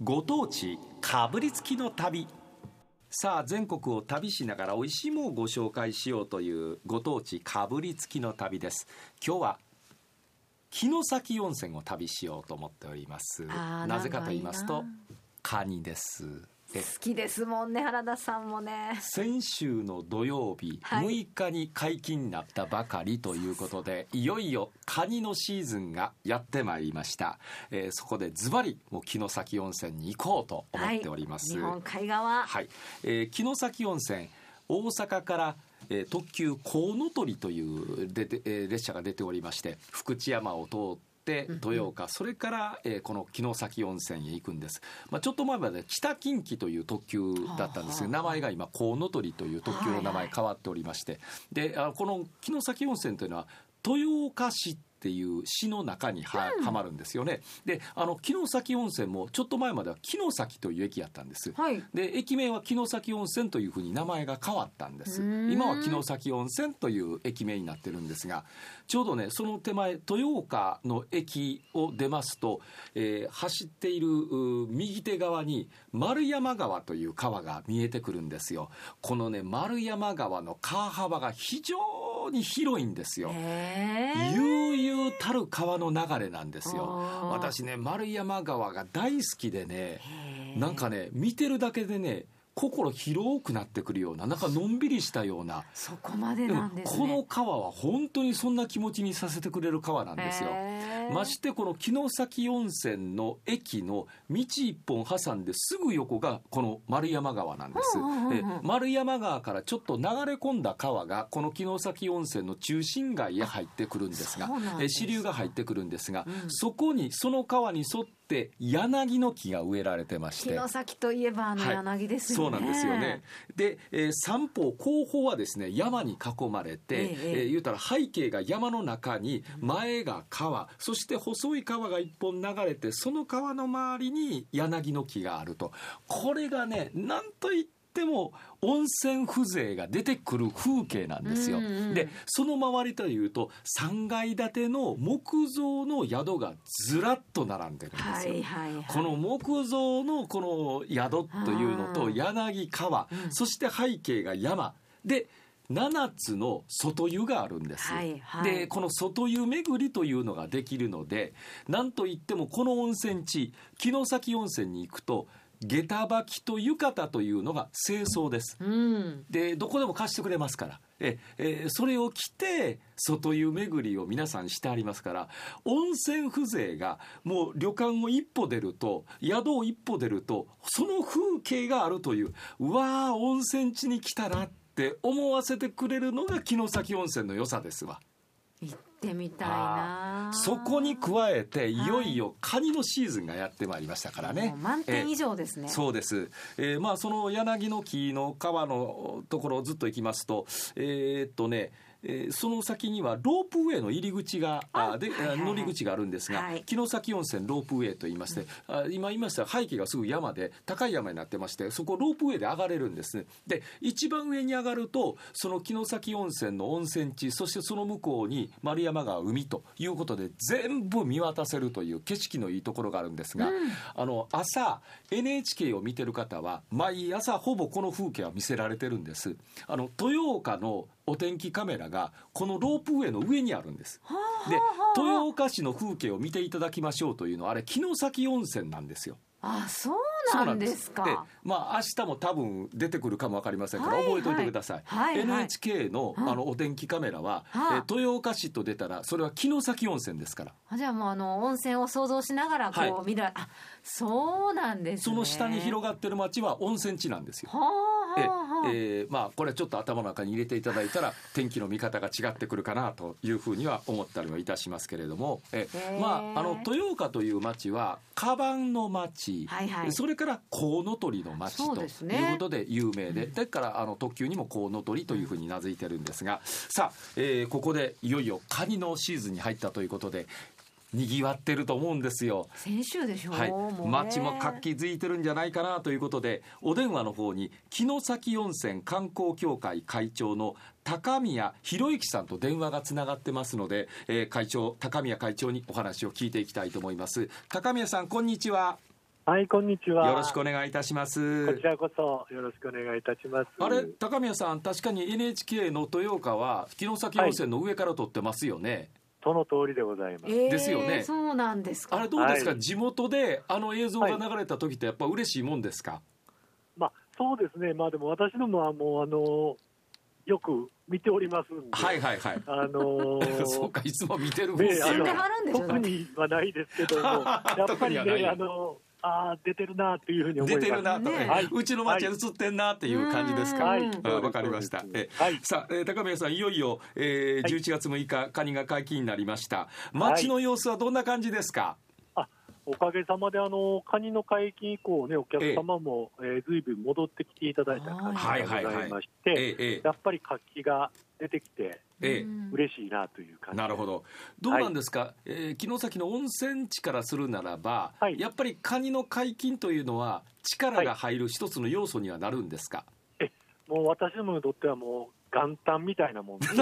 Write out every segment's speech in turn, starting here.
ご当地かぶりつきの旅。さあ全国を旅しながら美味しいものをご紹介しようというご当地かぶりつきの旅です。今日は城崎温泉を旅しようと思っております。なぜかと言いますとカニです。え好きですもんね原田さんもね。先週の土曜日、はい。6日に解禁になったばかりということでいよいよカニのシーズンがやってまいりました、えーそこでズバリもう城崎温泉に行こうと思っております、日本海側。はい、えー城崎温泉大阪から、えー特急コウノトリというでで、えー列車が出ておりまして福知山を通って豊岡、それから、えーこの城崎温泉へ行くんです、まあ、ちょっと前まで北近畿という特急だったんですが、名前が今コウノトリという特急の名前変わっておりまして、であのこの城崎温泉というのは豊岡市っていう市の中には,、はまるんですよね。であの城崎温泉もちょっと前までは城崎という駅やったんです。はい。で駅名は城崎温泉というふうに名前が変わったんです。今は城崎温泉という駅名になってるんですがちょうどねその手前豊岡の駅を出ますと、えー走っているう右手側に丸山川という川が見えてくるんですよ。このね丸山川の川幅が非常に広いんですよ。悠々たる川の流れなんですよ。私ね丸山川が大好きでねなんかね見てるだけでね心広くなってくるようななんかのんびりしたような。そこまでなんですね。この川は本当にそんな気持ちにさせてくれる川なんですよ。ましてこの城崎温泉の駅の道一本挟んですぐ横がこの丸山川なんです。うんうんうんうん。え丸山川からちょっと流れ込んだ川がこの城崎温泉の中心街へ入ってくるんですが支流が入ってくるんですが、うん。そこにその川に沿って柳の木が植えられてまして。城崎といえばあのはい。柳ですよね、そうなんですよね。で、えー三方後方はですね山に囲まれて、えええー言うたら背景が山の中に前が川、そして細い川が一本流れてその川の周りに柳の木があると。これがねなんといっても温泉風情が出てくる風景なんですよ。うんうんでその周りというと3階建ての木造の宿がずらっと並んでるんですよ。はいはいはい。この木造のこの宿というのと柳川、うん。そして背景が山。で7つの外湯があるんです、はいはい。でこの外湯巡りというのができるのでなんといってもこの温泉地城崎温泉に行くと下駄履きと浴衣というのが清掃です。うん。でどこでも貸してくれますから。え、えーそれを着て外湯巡りを皆さんしてありますから温泉風情がもう旅館を一歩出ると宿を一歩出るとその風景があるといううわー温泉地に来たなって思わせてくれるのが城崎温泉の良さですわ。行ってみたいな。そこに加えていよいよカニのシーズンがやってまいりましたからね。もう。満点以上ですね、そうです、えーまあその柳の木の川のところをずっと行きますとえーっとねえーその先にはロープウェイの入り口があで、はいはいはい。乗り口があるんですが、はい。城崎温泉ロープウェイと言いまして、あ今言いました背景がすぐ山で高い山になってましてそこロープウェイで上がれるんですで一番上に上がるとその城崎温泉の温泉地そしてその向こうに丸山川海ということで全部見渡せるという景色のいいところがあるんですが、あの朝 NHK を見てる方は毎朝ほぼこの風景は見せられてるんです。あの豊岡のお天気カメラがこのロープウェイの上にあるんです。はあではあ。豊岡市の風景を見ていただきましょうというのはあれ城崎温泉なんですよ。あそうなんですか。でまあ明日も多分出てくるかもわかりませんからはいはい覚えておいてください、はいはい NHK のあ。のお天気カメラは、はあ。え豊岡市と出たらそれは城崎温泉ですから。あじゃあもうあの温泉を想像しながらこう、はい。見るあそうなんですね。その下に広がってる町は温泉地なんですよ。はあえーまあこれちょっと頭の中に入れていただいたら 天気の見方が違ってくるかなというふうには思ったりはいたしますけれどもえまああの豊岡という町はカバンの町、はいはい。それからコウノトリの町ということで有名で、だからあの特急にもコウノトリというふうに名付いてるんですがさあ、えーここでいよいよカニのシーズンに入ったということでにぎわってると思うんですよ。先週でしょ、はいもう、ね街も活気づいてるんじゃないかなということでお電話の方に城崎温泉観光協会会長の高宮博之さんと電話がつながってますので、えー会長高宮会長にお話を聞いていきたいと思います高宮さんこんにちははい、こんにちは。よろしくお願いいたしますこちらこそよろしくお願いいたします。あれ高宮さん確かに NHK の豊岡は城崎温泉の上から撮ってますよね、その通りでございます。えーですよね。そうなんですか。あれどうですか、はい。地元であの映像が流れた時ってやっぱ嬉しいもんですか、まあ、そうですね。まあ、でも私どもはもう、あの、よく見ておりますんで。はいはいはい。あのー そうかいつも見てるもんですねあの住んではるんでしょ特にはないですけども、やっぱりね、あの、ああ、出てるなっていうふうに思います。出てるなと、ね。はい。うちの町映ってんなっていう感じですか、はい、かりました。えすはい。さあ、えー高宮さん、いよいよ、えーはい。11月6日、カニが解禁になりました。街の様子はどんな感じですか？おかげさまで、あの、カニの解禁以降ね、お客様も、えー、ずいぶん戻ってきていただいた感じはいがございましえて、ええ。やっぱり活気が出てきて、ええ。うん嬉しいなという感じなるほど。どうなんですか？えー城崎の温泉地からするならば、はい。やっぱりカニの解禁というのは力が入る一つの要素にはなるんですか？もう私どもにとってはもう元旦みたいなもんで す。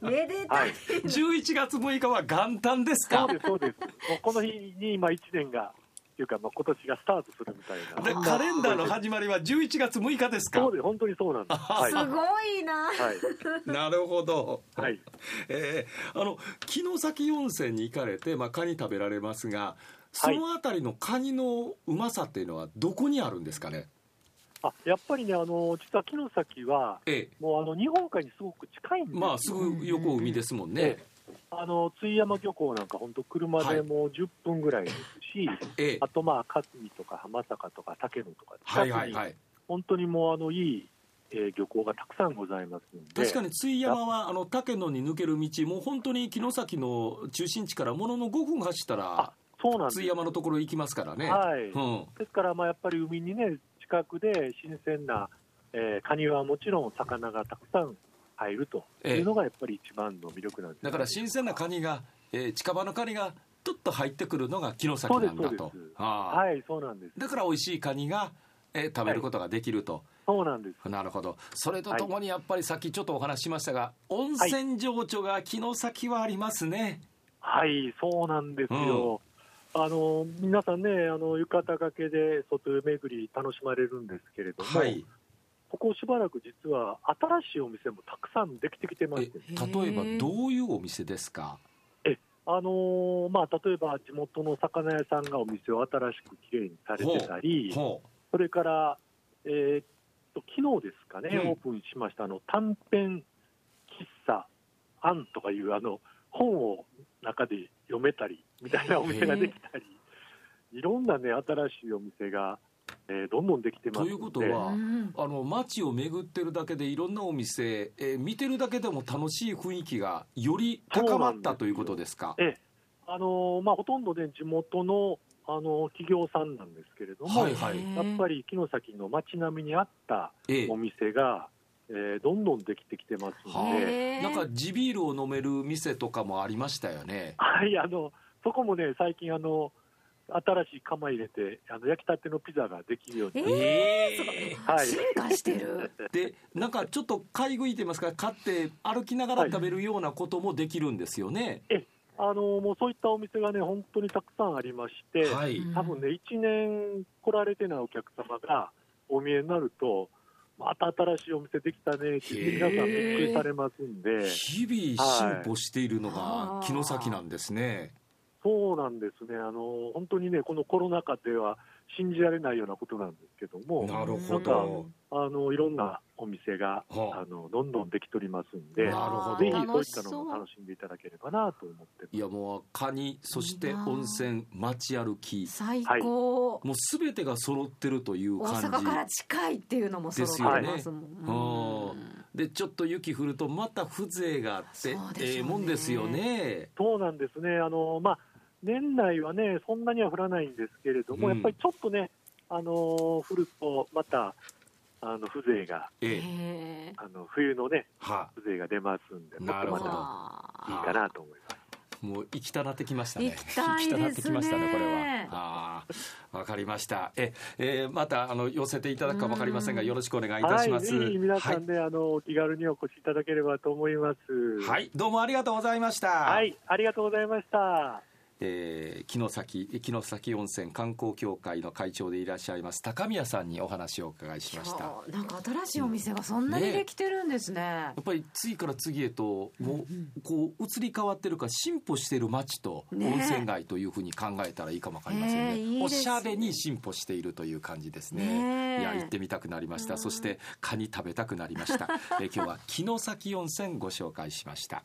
めでたはいい、11月6日は元旦ですか？そう。です、そうです。もうこの日に今1年が、っていうか、まあ、今年がスタートするみたいな。でカレンダーの始まりは11月6日ですか？そう。です、本当にそうなんです。はい。すごいなはい。なるほど。はい。えーあの城崎温泉に行かれて、まあ、カニ食べられますがそのあたりのカニのうまさっていうのはどこにあるんですかね、あ、やっぱりね、あの、実は城崎は、えもうあの、日本海にすごく近いんですまあすぐ横海ですもんね、あの、津井山漁港なんか本当車でもう10分ぐらいですし、ええ。あとまあ、勝海とか浜坂とか竹野とか、はいはいはい。本当にもうあの、いい、えー漁港がたくさんございます。確かに津井山はあの竹野に抜ける道もう本当に城崎の中心地からものの5分走ったあら、そうなんです津井山のところ行きますからね、はい。うん、ですから、まあやっぱり海にね、近くで新鮮な、えーカニはもちろん魚がたくさん入るというのがやっぱり一番の魅力なんです、だから新鮮なカニが、えー近場のカニがとっと入ってくるのが城崎なんだと。はい、そうなんです。だから美味しいカニが、えー食べることができると、そうなんです。なるほど。それとともにやっぱりさっきちょっとお話ししましたが、温泉情緒が城崎はありますね、はい、そうなんですよ。あの皆さんね、あの浴衣掛けで外湯巡り楽しまれるんですけれども、はい。ここしばらく実は新しいお店もたくさんできてきてまえして、例えばどういうお店ですか？あのまあ、例えば地元の魚屋さんがお店を新しくきれいにされてたり、ほそれから、えーっと昨日ですかね、うん。オープンしましたあの短編喫茶アンとかいうあの本を中で読めたりみたいなお店ができたり、いろんなね新しいお店が、えーどんどんできてますということはうん。あの街を巡ってるだけでいろんなお店、えー見てるだけでも楽しい雰囲気がより高まったということですか？ええ。あのまあ、ほとんどね地元のあの企業さんなんですけれども、はいはい。やっぱり城崎の街並みに合ったええ。お店が、えーどんどんできてきてますはので。なんか地ビールを飲める店とかもありましたよね。はい、あの、そこもね、最近、あの、新しい釜入れて、あの、焼きたてのピザができるように。ええはい。進化してる。でなんかちょっと買い食いと言いますか？買って歩きながら食べるようなこともできるんですよね。あの、もうそういったお店がね、本当にたくさんありまして、はい、うん。多分ね、1年来られてないお客様がお見えになると、また新しいお店できたねって皆さんびっくりされますんで、日々進歩しているのが城崎なんですね、そうなんですね、あの、本当にね、このコロナ禍では信じられないようなことなんですけども、なるほなんどあの、いろんなお店が、はあ。あの、どんどんできとりますんで、なるほど。ぜひそうい楽しったのも楽しんでいただければなと思っていやもうカニそして温泉街歩き。最高、もうすべてが揃ってるという大感じ阪から近いっていうのも揃ってますもん、ですよね。でちょっと雪降るとまた風情があってええもんですよね。そうなんですね、あのまあ、年内はね、そんなには降らないんですけれども、うん。やっぱりちょっとね、あの降ると、またあの風情が、ええ。あの冬のね、は風情が出ますんで、なるほど。またいいかなと思います。もう行きたなってきましたね。行きたなってきましたねこれは。ああ。わかりました。え、えーまたあの寄せていただくかわかりませんがうんよろしくお願いいたはい、します。ぜひ皆さはい。んね、あのお気軽にお越しいただければと思います。はい、どうもありがとうございました。はい、ありがとうございました。えー、城崎城崎温泉観光協会の会長でいらっしゃいます高宮さんにお話をお伺いしました。なんか新しいお店がそんなにできてるんですね、ね、やっぱり次から次へともうこう移り変わってるか進歩してる街と温泉街というふうに考えたらいいかもわかりませんね、ねおしゃれに進歩しているという感じですね、ね、いや行ってみたくなりました。そしてカニ食べたくなりました。え今日は城崎温泉ご紹介しました